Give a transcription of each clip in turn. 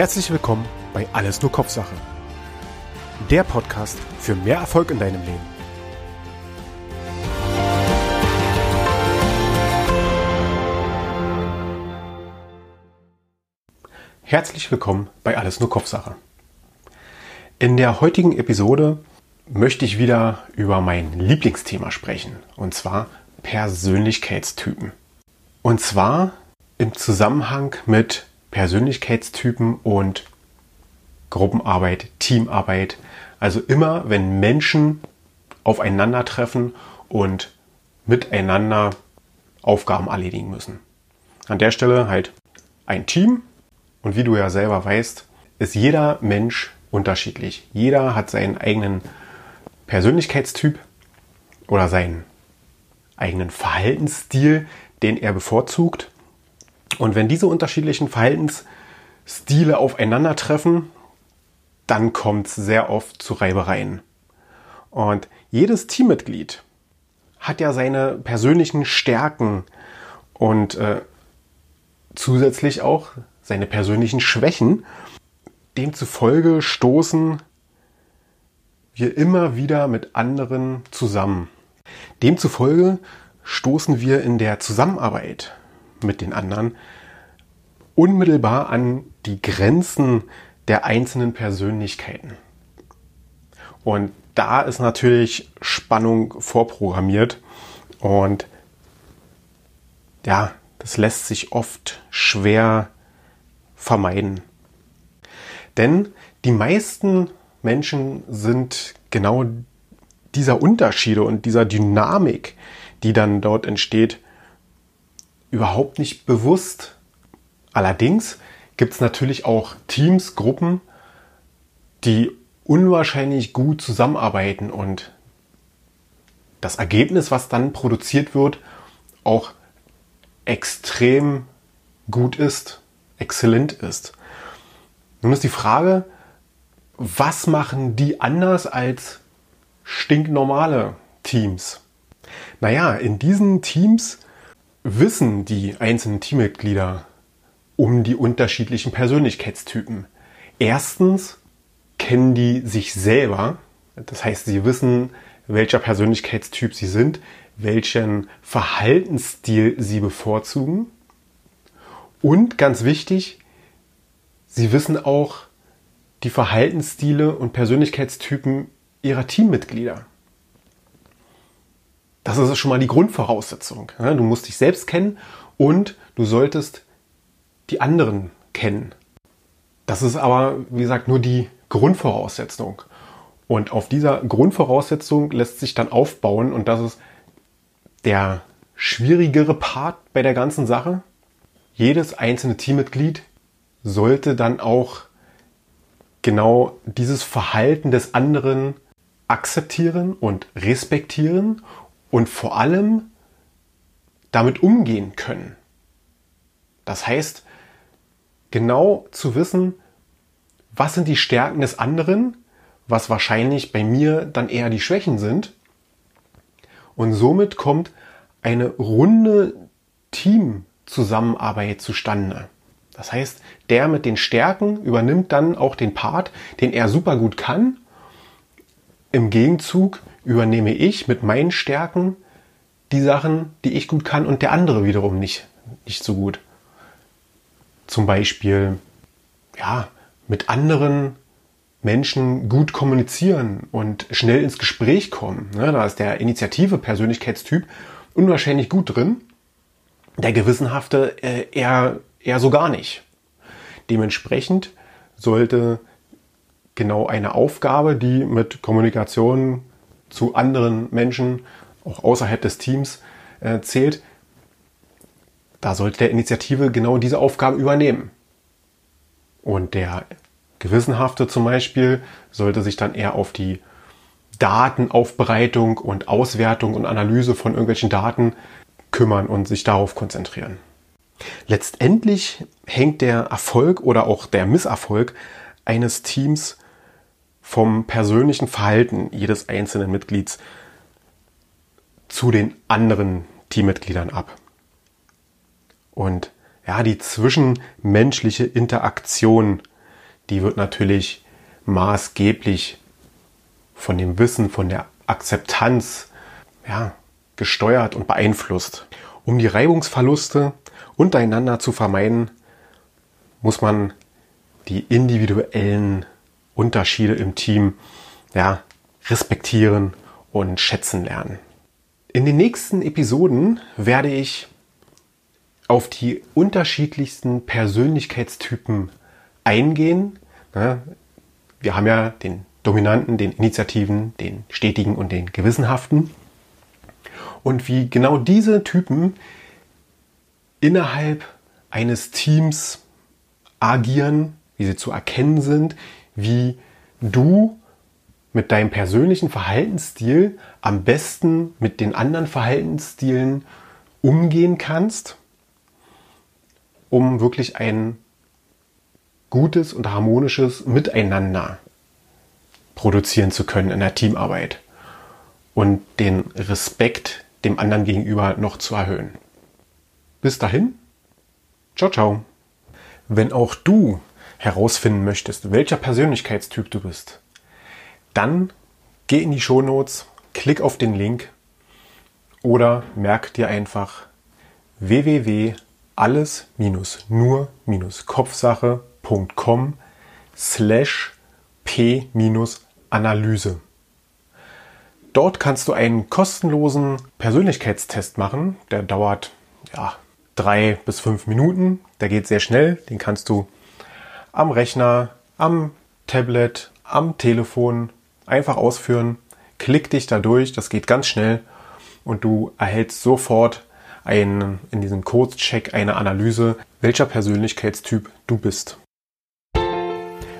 Herzlich willkommen bei Alles nur Kopfsache. Der Podcast für mehr Erfolg in deinem Leben. Herzlich willkommen bei Alles nur Kopfsache. In der heutigen Episode möchte ich wieder über mein Lieblingsthema sprechen, und zwar Persönlichkeitstypen. Und zwar im Zusammenhang mit Persönlichkeitstypen und Gruppenarbeit, Teamarbeit. Also immer, wenn Menschen aufeinandertreffen und miteinander Aufgaben erledigen müssen. An der Stelle halt ein Team. Und wie du ja selber weißt, ist jeder Mensch unterschiedlich. Jeder hat seinen eigenen Persönlichkeitstyp oder seinen eigenen Verhaltensstil, den er bevorzugt. Und wenn diese unterschiedlichen Verhaltensstile aufeinandertreffen, dann kommt es sehr oft zu Reibereien. Und jedes Teammitglied hat ja seine persönlichen Stärken und äh, zusätzlich auch seine persönlichen Schwächen. Demzufolge stoßen wir immer wieder mit anderen zusammen. Demzufolge stoßen wir in der Zusammenarbeit mit den anderen unmittelbar an die Grenzen der einzelnen Persönlichkeiten. Und da ist natürlich Spannung vorprogrammiert und ja, das lässt sich oft schwer vermeiden. Denn die meisten Menschen sind genau dieser Unterschiede und dieser Dynamik, die dann dort entsteht, überhaupt nicht bewusst. Allerdings gibt es natürlich auch Teams, Gruppen, die unwahrscheinlich gut zusammenarbeiten und das Ergebnis, was dann produziert wird, auch extrem gut ist, exzellent ist. Nun ist die Frage, was machen die anders als stinknormale Teams? Naja, in diesen Teams wissen die einzelnen Teammitglieder um die unterschiedlichen Persönlichkeitstypen. Erstens kennen die sich selber, das heißt, sie wissen, welcher Persönlichkeitstyp sie sind, welchen Verhaltensstil sie bevorzugen. Und ganz wichtig, sie wissen auch die Verhaltensstile und Persönlichkeitstypen ihrer Teammitglieder. Das ist schon mal die Grundvoraussetzung. Du musst dich selbst kennen und du solltest die anderen kennen. Das ist aber, wie gesagt, nur die Grundvoraussetzung. Und auf dieser Grundvoraussetzung lässt sich dann aufbauen und das ist der schwierigere Part bei der ganzen Sache. Jedes einzelne Teammitglied sollte dann auch genau dieses Verhalten des anderen akzeptieren und respektieren und vor allem damit umgehen können. Das heißt, genau zu wissen, was sind die Stärken des anderen, was wahrscheinlich bei mir dann eher die Schwächen sind. Und somit kommt eine runde Teamzusammenarbeit zustande. Das heißt, der mit den Stärken übernimmt dann auch den Part, den er super gut kann. Im Gegenzug übernehme ich mit meinen Stärken die Sachen, die ich gut kann und der andere wiederum nicht, nicht so gut. Zum Beispiel, ja, mit anderen Menschen gut kommunizieren und schnell ins Gespräch kommen. Ne, da ist der Initiative Persönlichkeitstyp unwahrscheinlich gut drin. Der Gewissenhafte äh, eher, eher so gar nicht. Dementsprechend sollte genau eine Aufgabe, die mit Kommunikation zu anderen Menschen, auch außerhalb des Teams, äh, zählt, da sollte der Initiative genau diese Aufgabe übernehmen. Und der Gewissenhafte zum Beispiel sollte sich dann eher auf die Datenaufbereitung und Auswertung und Analyse von irgendwelchen Daten kümmern und sich darauf konzentrieren. Letztendlich hängt der Erfolg oder auch der Misserfolg eines Teams vom persönlichen Verhalten jedes einzelnen Mitglieds zu den anderen Teammitgliedern ab. Und ja, die zwischenmenschliche Interaktion die wird natürlich maßgeblich von dem Wissen, von der Akzeptanz ja, gesteuert und beeinflusst. Um die Reibungsverluste untereinander zu vermeiden, muss man die individuellen Unterschiede im Team ja, respektieren und schätzen lernen. In den nächsten Episoden werde ich auf die unterschiedlichsten Persönlichkeitstypen eingehen. Wir haben ja den Dominanten, den Initiativen, den Stetigen und den Gewissenhaften. Und wie genau diese Typen innerhalb eines Teams agieren, wie sie zu erkennen sind, wie du mit deinem persönlichen Verhaltensstil am besten mit den anderen Verhaltensstilen umgehen kannst, um wirklich ein gutes und harmonisches Miteinander produzieren zu können in der Teamarbeit und den Respekt dem anderen gegenüber noch zu erhöhen. Bis dahin, ciao, ciao. Wenn auch du herausfinden möchtest, welcher Persönlichkeitstyp du bist, dann geh in die Shownotes, klick auf den Link oder merk dir einfach www.alles-nur-kopfsache.com slash p-analyse. Dort kannst du einen kostenlosen Persönlichkeitstest machen. Der dauert ja, drei bis fünf Minuten. Der geht sehr schnell. Den kannst du am Rechner, am Tablet, am Telefon einfach ausführen. Klick dich da durch, das geht ganz schnell und du erhältst sofort einen, in diesem Code-Check eine Analyse, welcher Persönlichkeitstyp du bist.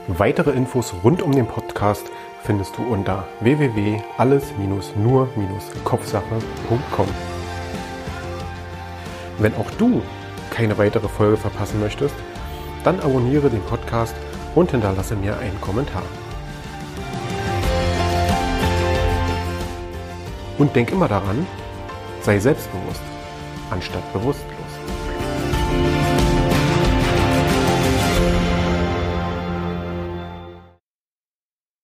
Weitere Infos rund um den Podcast findest du unter www.alles-nur-kopfsache.com. Wenn auch du keine weitere Folge verpassen möchtest, dann abonniere den Podcast und hinterlasse mir einen Kommentar. Und denk immer daran, sei selbstbewusst, anstatt bewusst.